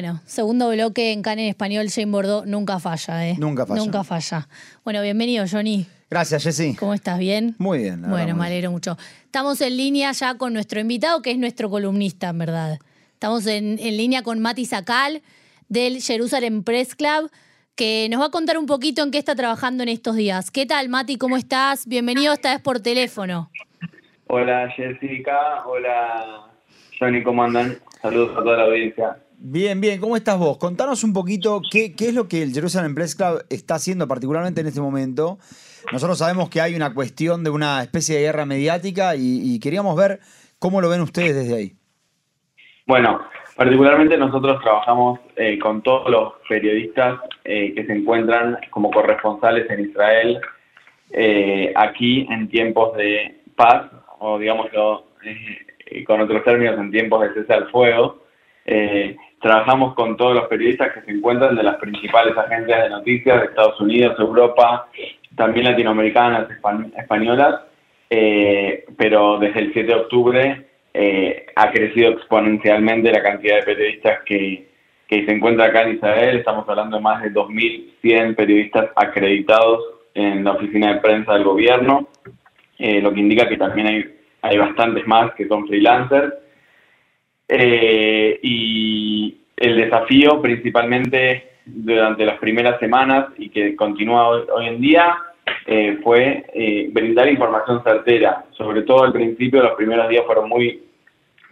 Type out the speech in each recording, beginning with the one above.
Bueno, segundo bloque en Can en español, Jane Bordeaux nunca falla, ¿eh? Nunca falla. Nunca falla. Bueno, bienvenido, Johnny. Gracias, Jessy. ¿Cómo estás? ¿Bien? Muy bien. la Bueno, verdad, me alegro mucho. Estamos en línea ya con nuestro invitado, que es nuestro columnista, en verdad. Estamos en, en línea con Mati Sacal, del Jerusalem Press Club, que nos va a contar un poquito en qué está trabajando en estos días. ¿Qué tal, Mati? ¿Cómo estás? Bienvenido esta vez por teléfono. Hola Jessica, hola Johnny, ¿cómo andan? Saludos a toda la audiencia. Bien, bien. ¿Cómo estás vos? Contanos un poquito qué, qué es lo que el Jerusalem Press Club está haciendo particularmente en este momento. Nosotros sabemos que hay una cuestión de una especie de guerra mediática y, queríamos ver cómo lo ven ustedes desde ahí. Bueno, particularmente nosotros trabajamos eh, con todos los periodistas eh, que se encuentran como corresponsales en Israel eh, aquí en tiempos de paz, o digámoslo con otros términos, en tiempos de cese al fuego. Trabajamos con todos los periodistas que se encuentran de las principales agencias de noticias de Estados Unidos, Europa, también latinoamericanas, espa- españolas, eh, pero desde el 7 de octubre eh, ha crecido exponencialmente la cantidad de periodistas que, que se encuentran acá en Israel. Estamos hablando de más de 2.100 periodistas acreditados en la oficina de prensa del gobierno, eh, lo que indica que también hay, hay bastantes más que son freelancers. Eh, y el desafío principalmente durante las primeras semanas y que continúa hoy, hoy en día eh, fue eh, brindar información certera. Sobre todo al principio, los primeros días fueron muy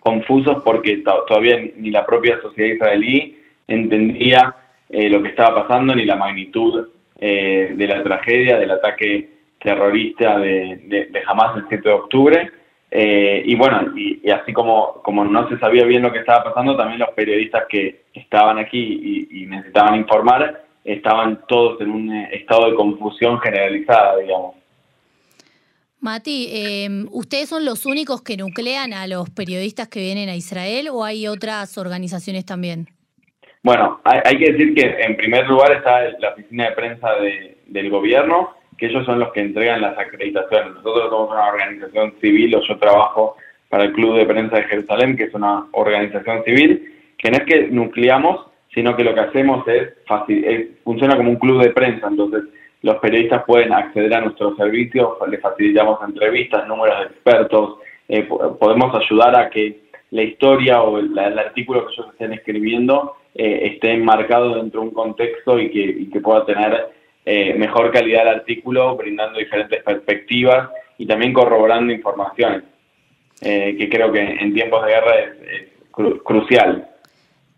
confusos porque to- todavía ni la propia sociedad israelí entendía eh, lo que estaba pasando ni la magnitud de la tragedia, del ataque terrorista de, de, de Hamas el 7 de octubre. Eh, y bueno, y, y así como, como no se sabía bien lo que estaba pasando, también los periodistas que estaban aquí y, y necesitaban informar estaban todos en un eh, estado de confusión generalizada, digamos. Mati, eh, ¿ustedes son los únicos que nuclean a los periodistas que vienen a Israel o hay otras organizaciones también? Bueno, hay, hay que decir que en primer lugar está la oficina de prensa de- del gobierno, que ellos son los que entregan las acreditaciones. Nosotros somos una organización civil, o yo trabajo para el Club de Prensa de Jerusalén, que es una organización civil, que no es que nucleamos, sino que lo que hacemos es, es- funciona como un club de prensa, entonces los periodistas pueden acceder a nuestros servicios, les facilitamos entrevistas, números de expertos, eh, po- podemos ayudar a que la historia o el, el artículo que ellos estén escribiendo eh, esté enmarcado dentro de un contexto y que, y que pueda tener eh, mejor calidad el artículo, brindando diferentes perspectivas y también corroborando informaciones, eh, que creo que en tiempos de guerra es, es cru- crucial.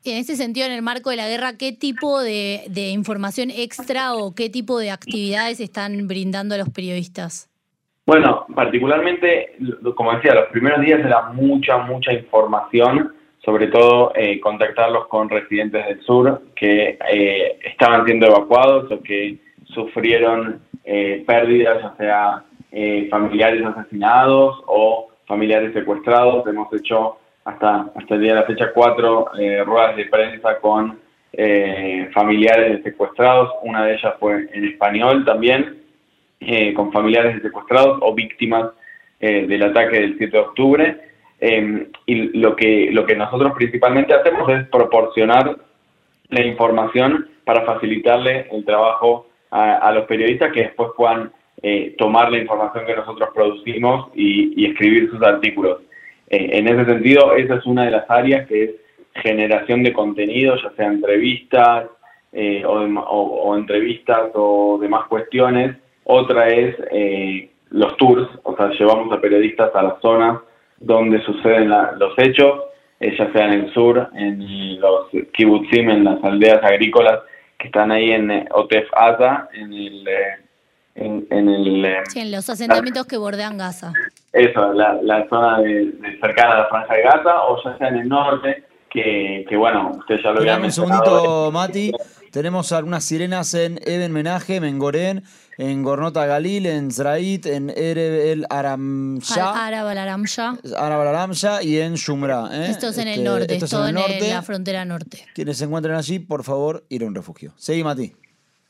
En ese sentido, en el marco de la guerra, ¿qué tipo de, de información extra o qué tipo de actividades están brindando a los periodistas? Bueno, particularmente, como decía, los primeros días era mucha, mucha información, sobre todo eh, contactarlos con residentes del sur que eh, estaban siendo evacuados o que sufrieron eh, pérdidas, ya sea eh, familiares asesinados o familiares secuestrados. Hemos hecho hasta, hasta el día de la fecha cuatro eh, ruedas de prensa con eh, familiares de secuestrados. Una de ellas fue en español también eh, con familiares de secuestrados o víctimas eh, del ataque del 7 de octubre. Eh, y lo que, lo que nosotros principalmente hacemos es proporcionar la información para facilitarle el trabajo a, los periodistas que después puedan eh, tomar la información que nosotros producimos y, escribir sus artículos. Eh, en ese sentido, esa es una de las áreas que es generación de contenido, ya sea entrevistas eh, o, o- o entrevistas o demás cuestiones. Otra es los tours, o sea, llevamos a periodistas a las zonas donde suceden los hechos, ya sea en el sur, en los kibbutzim, en las aldeas agrícolas que están ahí en eh, Otef Asa, en el, eh, en, en el eh, Sí, en los asentamientos que bordean Gaza. eso, la, la zona de, de cercana a la franja de Gaza, o ya sea en el norte, que, que bueno, usted ya lo había Dame un mencionado. segundito, Mati. Tenemos algunas sirenas en Eben Menaje, en Gorén, en Gornota Galil, en Zrait, en Ereb el Aramsha, Arab. Arab al-Aramsha y en Shumra. ¿eh? Esto es en el Este, norte, esto es todo en en, el norte. la frontera norte. Quienes se encuentren allí, por favor, ir a un refugio. Seguí, Mati.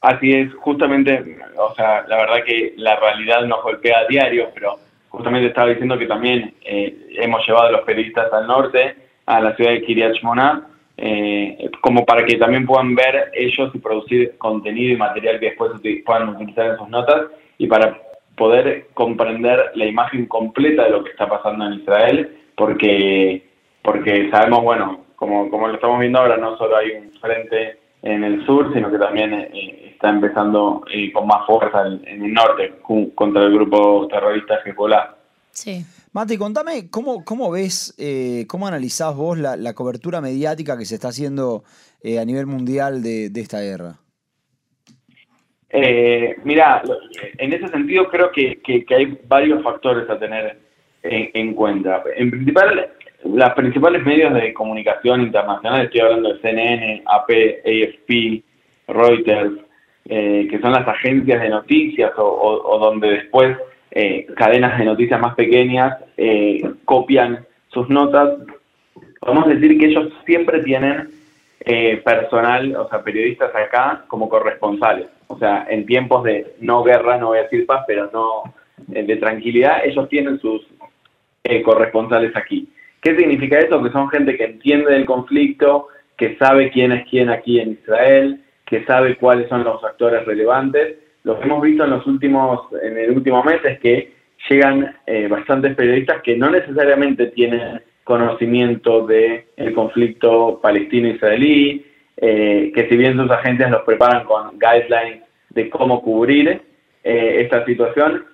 Así es, justamente, o sea, la verdad que la realidad nos golpea a diario, pero justamente estaba diciendo que también eh, hemos llevado a los periodistas al norte, a la ciudad de Kiryat Shmona, eh, como para que también puedan ver ellos y producir contenido y material que después puedan utilizar en sus notas y para poder comprender la imagen completa de lo que está pasando en Israel, porque, porque sabemos, bueno, como, como lo estamos viendo ahora, no solo hay un frente en el sur, sino que también eh, está empezando eh, con más fuerza en, el norte contra el grupo terrorista Hezbollah. Sí. Mati, contame cómo, cómo ves, eh, cómo analizás vos la, cobertura mediática que se está haciendo a nivel mundial de, esta guerra. mira, en ese sentido creo que, hay varios factores a tener en, en cuenta. En principal, las principales medios de comunicación internacional, estoy hablando de CNN, AP, AFP, Reuters, eh, que son las agencias de noticias o, donde después eh, cadenas de noticias más pequeñas eh, copian sus notas, podemos decir que ellos siempre tienen personal, o sea, periodistas acá como corresponsales. O sea, en tiempos de no guerra, no voy a decir paz, pero no de tranquilidad, ellos tienen sus corresponsales aquí. ¿Qué significa eso? Que son gente que entiende del conflicto, que sabe quién es quién aquí en Israel, que sabe cuáles son los actores relevantes. Lo que hemos visto en los últimos, en el último mes es que llegan eh, bastantes periodistas que no necesariamente tienen conocimiento del el conflicto palestino-israelí, eh, que si bien sus agencias los preparan con guidelines de cómo cubrir eh, esta situación,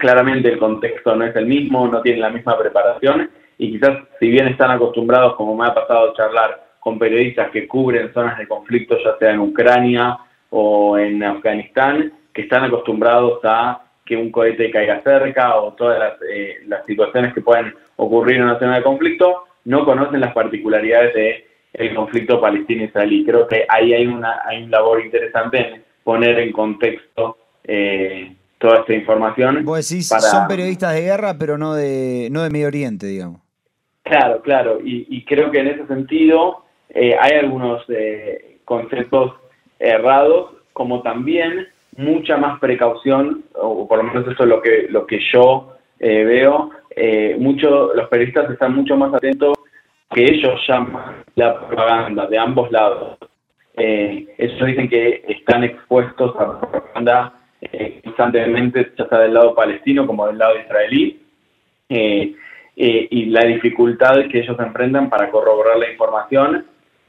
claramente el contexto no es el mismo, no tienen la misma preparación y quizás si bien están acostumbrados, como me ha pasado charlar con periodistas que cubren zonas de conflicto, ya sea en Ucrania o en Afganistán, que están acostumbrados a que un cohete caiga cerca o todas las, eh, situaciones que pueden ocurrir en una zona de conflicto, no conocen las particularidades del el conflicto palestino-israelí. Creo que ahí hay, una, hay un labor interesante en poner en contexto eh, toda esta información. Vos decís, son periodistas de guerra, pero no de, no de Medio Oriente, digamos. Claro, claro, y, creo que en ese sentido eh, hay algunos eh, conceptos errados, como también mucha más precaución, o por lo menos eso es lo que, lo que yo eh, veo, mucho, los periodistas están mucho más atentos que ellos llaman la propaganda de ambos lados. ellos dicen que están expuestos a propaganda constantemente, ya sea del lado palestino como del lado israelí. Eh, y la dificultad que ellos enfrentan para corroborar la información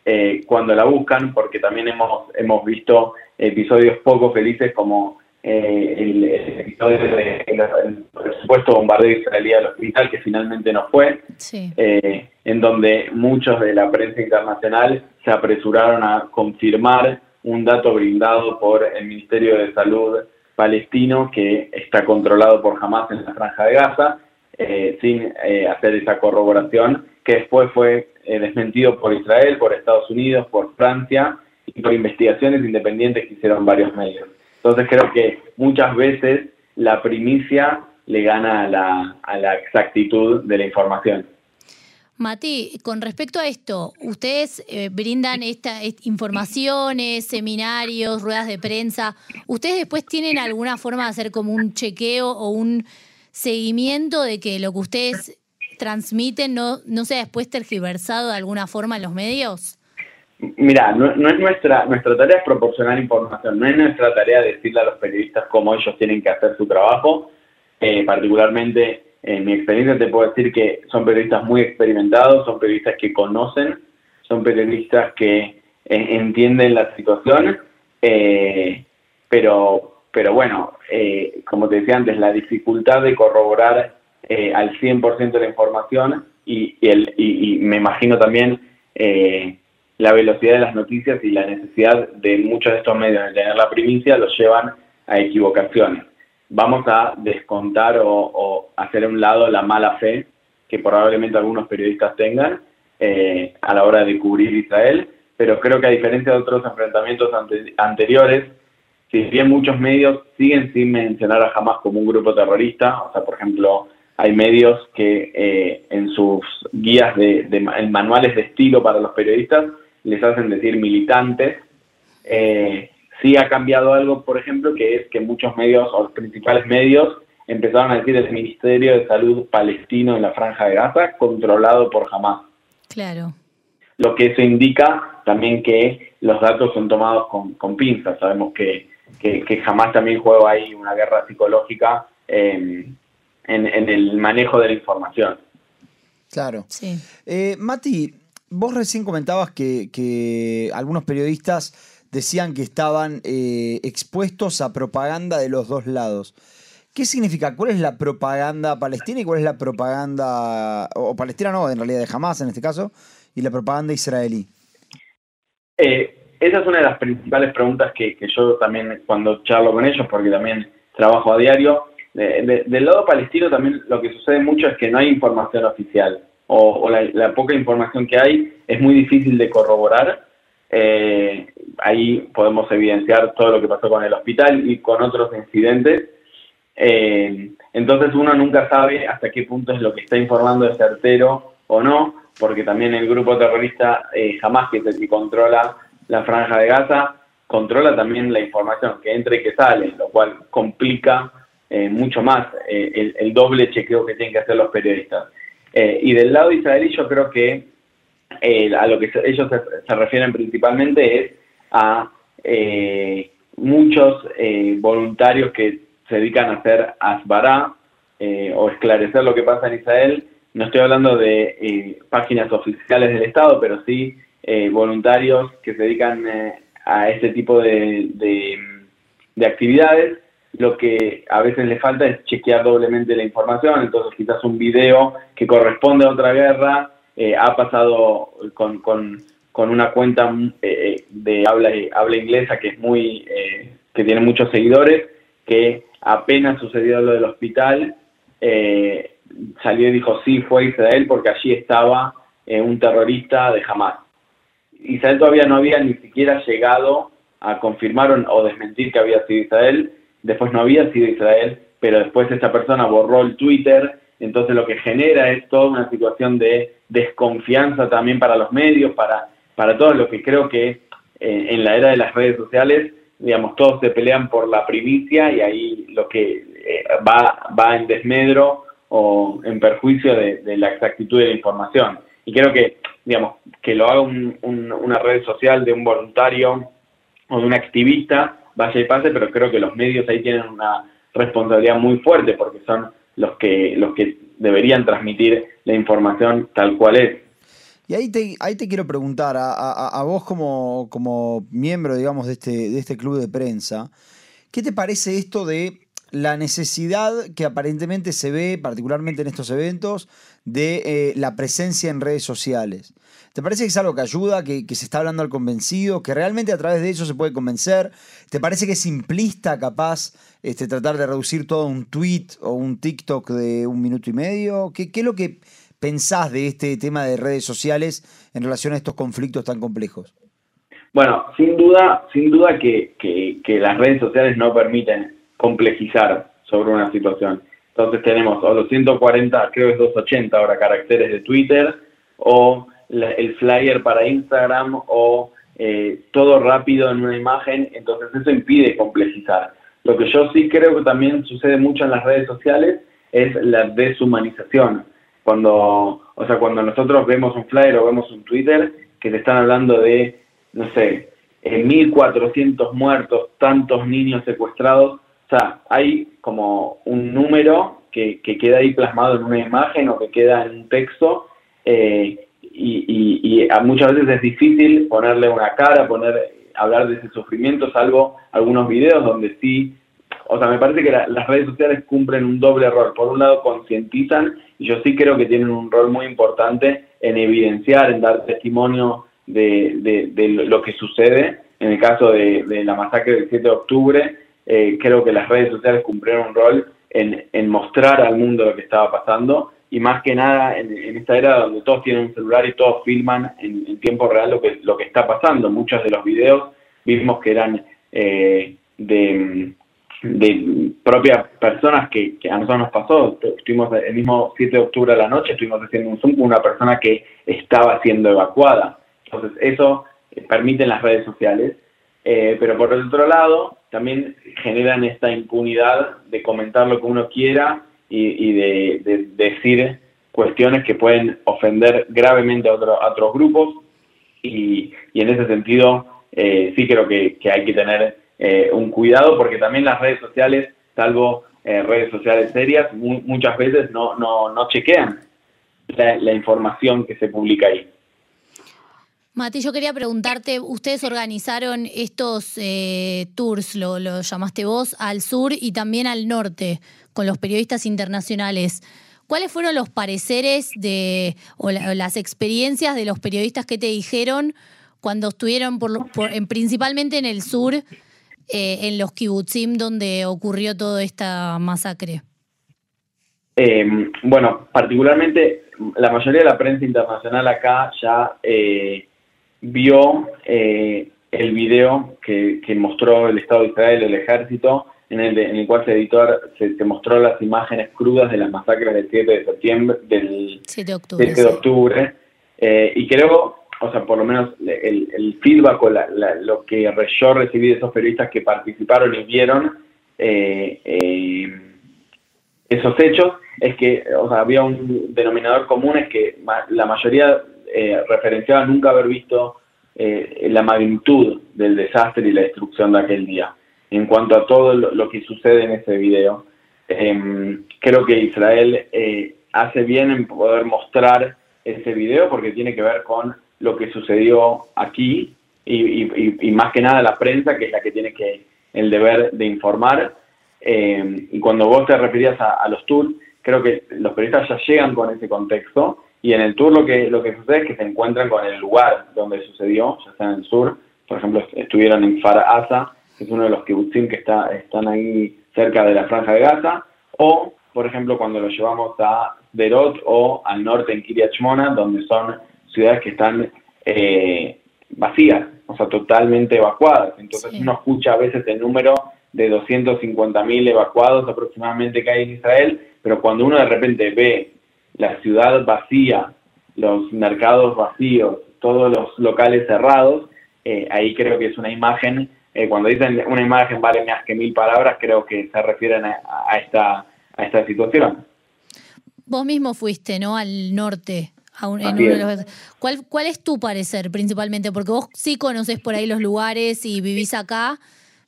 eh, cuando la buscan, porque también hemos, hemos visto episodios poco felices como eh, el, episodio del supuesto bombardeo israelí al hospital, que finalmente no fue, en donde muchos de la prensa internacional se apresuraron a confirmar un dato brindado por el Ministerio de Salud palestino que está controlado por Hamas en la franja de Gaza eh, sin eh, hacer esa corroboración, que después fue eh, desmentido por Israel, por Estados Unidos, por Francia y por investigaciones independientes que hicieron varios medios. Entonces creo que muchas veces la primicia le gana a la, a la exactitud de la información. Mati, con respecto a esto, ustedes brindan esta, informaciones, seminarios, ruedas de prensa. ¿Ustedes después tienen alguna forma de hacer como un chequeo o un seguimiento de que lo que ustedes transmiten no, no sea después tergiversado de alguna forma en los medios? Mira, no, es nuestra, nuestra tarea es proporcionar información, no es nuestra tarea decirle a los periodistas cómo ellos tienen que hacer su trabajo. Eh, particularmente, en mi experiencia te puedo decir que son periodistas muy experimentados, son periodistas que conocen, son periodistas que eh, entienden la situación, eh, pero pero bueno, como te decía antes, la dificultad de corroborar eh, al 100% de la información y, el, y, me imagino también eh, la velocidad de las noticias y la necesidad de muchos de estos medios de tener la primicia los llevan a equivocaciones. Vamos a descontar o, hacer a un lado la mala fe que probablemente algunos periodistas tengan a la hora de cubrir Israel, pero creo que a diferencia de otros enfrentamientos anteriores, si bien muchos medios siguen sin mencionar a Hamas como un grupo terrorista, o sea, por ejemplo, hay medios que eh, en sus guías de, en manuales de estilo para los periodistas les hacen decir militantes. Eh, sí ha cambiado algo, por ejemplo, que es que muchos medios, o los principales medios, empezaron a decir el Ministerio de Salud palestino en la Franja de Gaza, controlado por Hamas. Claro. lo que eso indica también que los datos son tomados con, con pinzas. Sabemos que, que, jamás también juega ahí una guerra psicológica en, en, el manejo de la información. Claro. Sí. Eh, Mati, vos recién comentabas que, que algunos periodistas decían que estaban eh, expuestos a propaganda de los dos lados. ¿Qué significa? ¿Cuál es la propaganda palestina y cuál es la propaganda, o palestina no, en realidad de Hamas en este caso, y la propaganda israelí? Eh, esa es una de las principales preguntas que, yo también cuando charlo con ellos, porque también trabajo a diario, del lado palestino también lo que sucede mucho es que no hay información oficial, o, la, poca información que hay es muy difícil de corroborar. Eh, ahí podemos evidenciar todo lo que pasó con el hospital y con otros incidentes eh, entonces uno nunca sabe hasta qué punto es lo que está informando de certero o no, porque también el grupo terrorista eh, jamás que es el que controla la franja de Gaza, controla también la información que entra y que sale, lo cual complica eh, mucho más el, doble chequeo que tienen que hacer los periodistas. y del lado israelí yo creo que a lo que ellos se, refieren principalmente es a muchos voluntarios que se dedican a hacer asbará eh, o esclarecer lo que pasa en Israel. No estoy hablando de eh, páginas oficiales del Estado, pero sí eh, voluntarios que se dedican a este tipo de, de, actividades. Lo que a veces le falta es chequear doblemente la información, entonces quizás un video que corresponde a otra guerra ha pasado con, con, con una cuenta de habla, habla inglesa que es muy que tiene muchos seguidores que apenas sucedió lo del hospital, eh, salió y dijo sí, fue Israel porque allí estaba eh, un terrorista de Hamas. Israel todavía no había ni siquiera llegado a confirmar o desmentir que había sido Israel, después no había sido Israel, pero después esta persona borró el Twitter, entonces lo que genera es toda una situación de desconfianza también para los medios, para, para todo lo que creo que eh, en la era de las redes sociales digamos, todos se pelean por la primicia y ahí lo que eh, va, va en desmedro o en perjuicio de, la exactitud de la información. Y creo que, digamos, que lo haga una red social de un voluntario o de un activista, vaya y pase, pero creo que los medios ahí tienen una responsabilidad muy fuerte porque son los que, los que deberían transmitir la información tal cual es. Y ahí te, ahí te quiero preguntar, a, vos como, como, miembro, digamos, de este, de este club de prensa, ¿qué te parece esto de la necesidad que aparentemente se ve, particularmente en estos eventos, de eh, la presencia en redes sociales? ¿Te parece que es algo que ayuda, que, se está hablando al convencido, que realmente a través de eso se puede convencer? ¿Te parece que es simplista, capaz, este, tratar de reducir todo un tweet o un TikTok de un minuto y medio? ¿Qué, qué es lo que pensás de este tema de redes sociales en relación a estos conflictos tan complejos? Bueno, sin duda, sin duda que, las redes sociales no permiten complejizar sobre una situación. Entonces tenemos o los 140, creo que es 280 ahora caracteres de Twitter, o el flyer para Instagram, o eh, todo rápido en una imagen, entonces eso impide complejizar. Lo que yo sí creo que también sucede mucho en las redes sociales es la deshumanización. Cuando, o sea, cuando nosotros vemos un flyer o vemos un Twitter que te están hablando de, no sé, 1.400 muertos, tantos niños secuestrados, o sea, hay como un número que, queda ahí plasmado en una imagen o que queda en un texto eh, y, y, muchas veces es difícil ponerle una cara, poner hablar de ese sufrimiento, salvo algunos videos donde sí o sea, me parece que las redes sociales cumplen un doble rol. Por un lado, concientizan y yo sí creo que tienen un rol muy importante en evidenciar, en dar testimonio de, lo que sucede. En el caso de, la masacre del 7 de octubre, eh, creo que las redes sociales cumplieron un rol en, mostrar al mundo lo que estaba pasando y más que nada en, esta era donde todos tienen un celular y todos filman en, tiempo real lo que, lo que está pasando. Muchos de los videos vimos que eran eh, de de propias personas que, a nosotros nos pasó. Estuvimos el mismo 7 de octubre a la noche, estuvimos haciendo un Zoom con una persona que estaba siendo evacuada. Entonces, eso eh, permiten las redes sociales. Eh, pero por el otro lado, también generan esta impunidad de comentar lo que uno quiera y, de, decir cuestiones que pueden ofender gravemente a, otros grupos. y, en ese sentido eh, sí creo que, hay que tener eh, un cuidado porque también las redes sociales, salvo eh, redes sociales serias, muchas veces no, no, no chequean la, información que se publica ahí. Mati, yo quería preguntarte, ustedes organizaron estos tours, lo, llamaste vos, al sur y también al norte, con los periodistas internacionales. ¿Cuáles fueron los pareceres de, o, las experiencias de los periodistas que te dijeron cuando estuvieron en, principalmente en el sur, eh, en los kibutzim donde ocurrió toda esta masacre? Eh, bueno, particularmente la mayoría de la prensa internacional acá ya eh, vio el video que, que, mostró el Estado de Israel, el ejército, en el, en el cual se, editor, se, mostró las imágenes crudas de las masacres del 7 de septiembre, del 7 de octubre. 7 de octubre eh, y creo, o sea, por lo menos el, el feedback o la, lo que yo recibí de esos periodistas que participaron y vieron eh, eh, esos hechos, es que, o sea, había un denominador común, es que la mayoría referenciaba nunca haber visto la magnitud del desastre y la destrucción de aquel día en cuanto a todo lo, que sucede en ese video. Em, creo que Israel eh, hace bien en poder mostrar ese video porque tiene que ver con lo que sucedió aquí y, más que nada la prensa, que es la que tiene que el deber de informar. Em, y cuando vos te referías a, los tours, creo que los periodistas ya llegan con ese contexto y en el tour lo que, lo que sucede es que se encuentran con el lugar donde sucedió, ya sea en el sur, por ejemplo, estuvieron en Farasa que es uno de los kibutzim que está, están ahí cerca de la franja de Gaza, o, por ejemplo, cuando lo llevamos a Derot o al norte en Kiryat Shmona, donde son ciudades que están eh, vacías, o sea, totalmente evacuadas. Entonces uno escucha a veces el número de 250.000 evacuados aproximadamente que hay en Israel, pero cuando uno de repente ve la ciudad vacía, los mercados vacíos, todos los locales cerrados, eh, ahí creo que es una imagen eh, cuando dicen una imagen vale más que mil palabras, creo que se refieren a, esta, a esta situación. Vos mismo fuiste, ¿no? Al norte. A ¿Cuál, ¿Cuál es tu parecer principalmente? Porque vos sí conoces por ahí los lugares y vivís acá,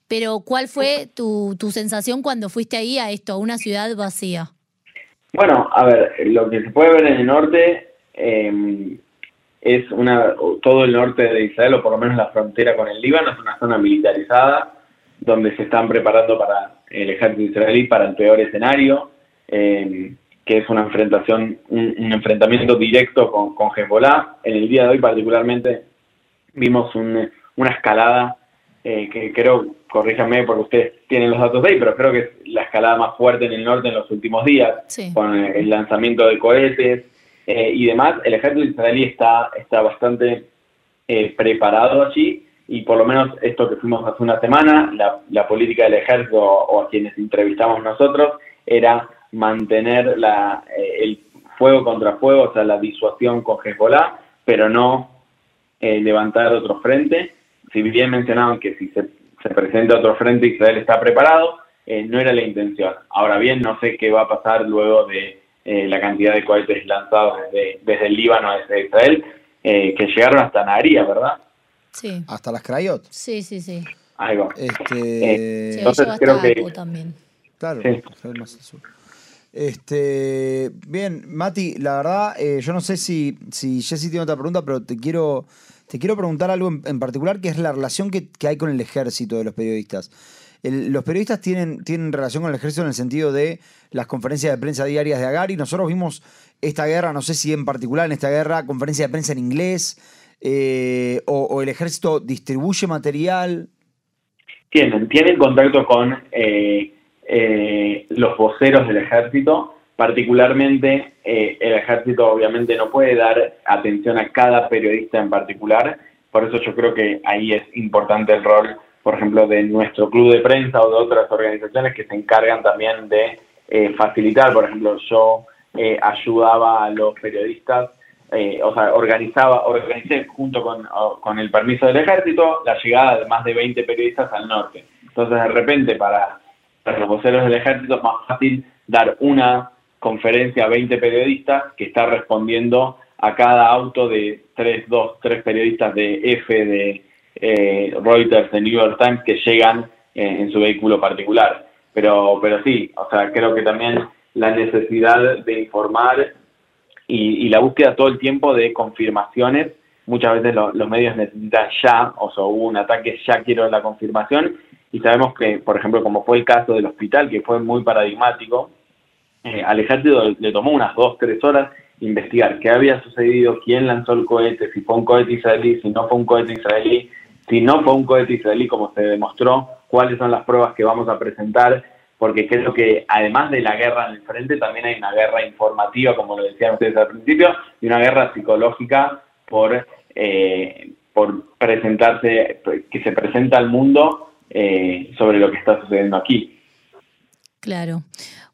pero ¿cuál fue tu, tu sensación cuando fuiste ahí a esto, a una ciudad vacía? Bueno, a ver, lo que se puede ver en el norte, eh, es una, todo el norte de Israel, o por lo menos la frontera con el Líbano, es una zona militarizada, donde se están preparando para el ejército israelí para el peor escenario, eh, que es una enfrentación, un, enfrentamiento directo con, con, Hezbollah. En el día de hoy particularmente vimos una escalada eh, que creo, corríjanme porque ustedes tienen los datos de ahí, pero creo que es la escalada más fuerte en el norte en los últimos días, con el lanzamiento de cohetes, eh, y demás, el ejército israelí está, está bastante eh, preparado allí y por lo menos esto que fuimos hace una semana, la, política del ejército o a quienes entrevistamos nosotros era mantener la, eh, el fuego contra fuego, o sea, la disuasión con Hezbollah, pero no levantar otro frente. Si bien mencionaban que si se, se presenta otro frente Israel está preparado, no era la intención. Ahora bien, no sé qué va a pasar luego de eh, la cantidad de cohetes lanzados desde, desde el Líbano, desde Israel, eh, que llegaron hasta Naharía, ¿verdad? Sí. Hasta las Crayot. Sí, sí, sí. Ahí va. Este... Eh, entonces creo que... también. Claro, más al sur. Este, bien, Mati, la verdad, yo no sé si, si Jessy tiene otra pregunta, pero te quiero, te quiero preguntar algo en, particular, que es la relación que, hay con el ejército de los periodistas los periodistas tienen, tienen relación con el ejército en el sentido de las conferencias de prensa diarias de Agari. Nosotros vimos esta guerra, no sé si en particular en esta guerra, conferencia de prensa en inglés, eh, o, el ejército distribuye material. Tienen, tienen contacto con eh, eh, los voceros del ejército, particularmente el ejército obviamente no puede dar atención a cada periodista en particular, por eso yo creo que ahí es importante el rol por ejemplo, de nuestro club de prensa o de otras organizaciones que se encargan también de eh, facilitar, por ejemplo, yo eh, ayudaba a los periodistas, eh, o sea, organizaba, organicé junto con, con, el permiso del ejército la llegada de más de 20 periodistas al norte. Entonces, de repente, para, para los voceros del ejército es más fácil dar una conferencia a 20 periodistas que está respondiendo a cada auto de tres, dos, tres periodistas de F, de eh, Reuters, de New York Times que llegan eh, en su vehículo particular. Pero, pero sí, o sea, creo que también la necesidad de informar y, la búsqueda todo el tiempo de confirmaciones. Muchas veces los medios necesitan ya, o sea, hubo un ataque, ya quiero la confirmación. Y sabemos que, por ejemplo, como fue el caso del hospital, que fue muy paradigmático, eh, le tomó unas dos, tres horas investigar qué había sucedido, quién lanzó el cohete, si fue un cohete israelí, si no fue un cohete israelí, si no fue un cohete israelí, como se demostró, cuáles son las pruebas que vamos a presentar, porque creo que además de la guerra en el frente, también hay una guerra informativa, como lo decían ustedes al principio, y una guerra psicológica por, eh, por presentarse, que se presenta al mundo eh, sobre lo que está sucediendo aquí. Claro.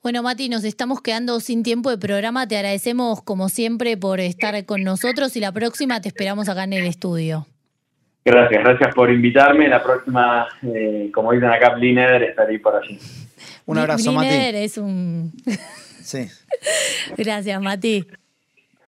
Bueno, Mati, nos estamos quedando sin tiempo de programa. Te agradecemos, como siempre, por estar con nosotros y la próxima te esperamos acá en el estudio. Gracias, gracias por invitarme. La próxima, eh, como dicen acá, Blineder, estaré por allí. Un abrazo, Mati. es un... sí. Gracias, Mati.